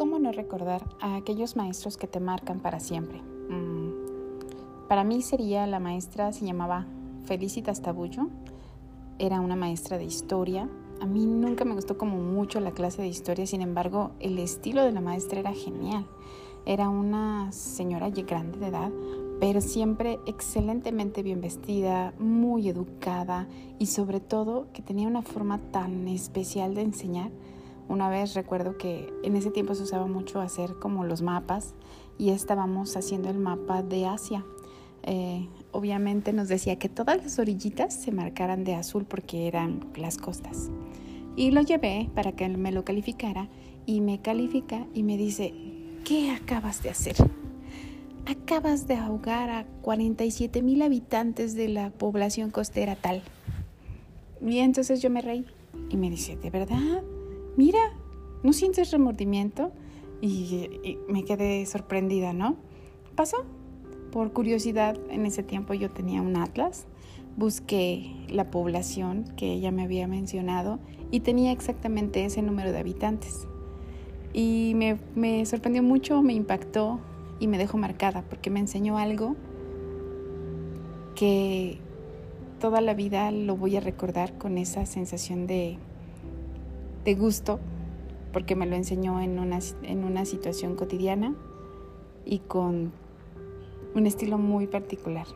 ¿cómo no recordar a aquellos maestros que te marcan para siempre? Mm, para mí sería la maestra, se llamaba Felicitas Tabullo, era una maestra de historia. A mí nunca me gustó como mucho la clase de historia, sin embargo, el estilo de la maestra era genial. Era una señora grande de edad, pero siempre excelentemente bien vestida, muy educada y sobre todo que tenía una forma tan especial de enseñar una vez recuerdo que en ese tiempo se usaba mucho hacer como los mapas y estábamos haciendo el mapa de Asia. Eh, obviamente nos decía que todas las orillitas se marcaran de azul porque eran las costas. Y lo llevé para que me lo calificara y me califica y me dice, ¿qué acabas de hacer? Acabas de ahogar a 47 mil habitantes de la población costera tal. Y entonces yo me reí y me dice, ¿de verdad? Mira, ¿no sientes remordimiento? Y, me quedé sorprendida, ¿no? Pasó. Por curiosidad, en ese tiempo yo tenía un atlas, busqué la población que ella me había mencionado y tenía exactamente ese número de habitantes. Y me, sorprendió mucho, me impactó y me dejó marcada porque me enseñó algo que toda la vida lo voy a recordar con esa sensación de de gusto, porque me lo enseñó en una, en una situación cotidiana y con un estilo muy particular.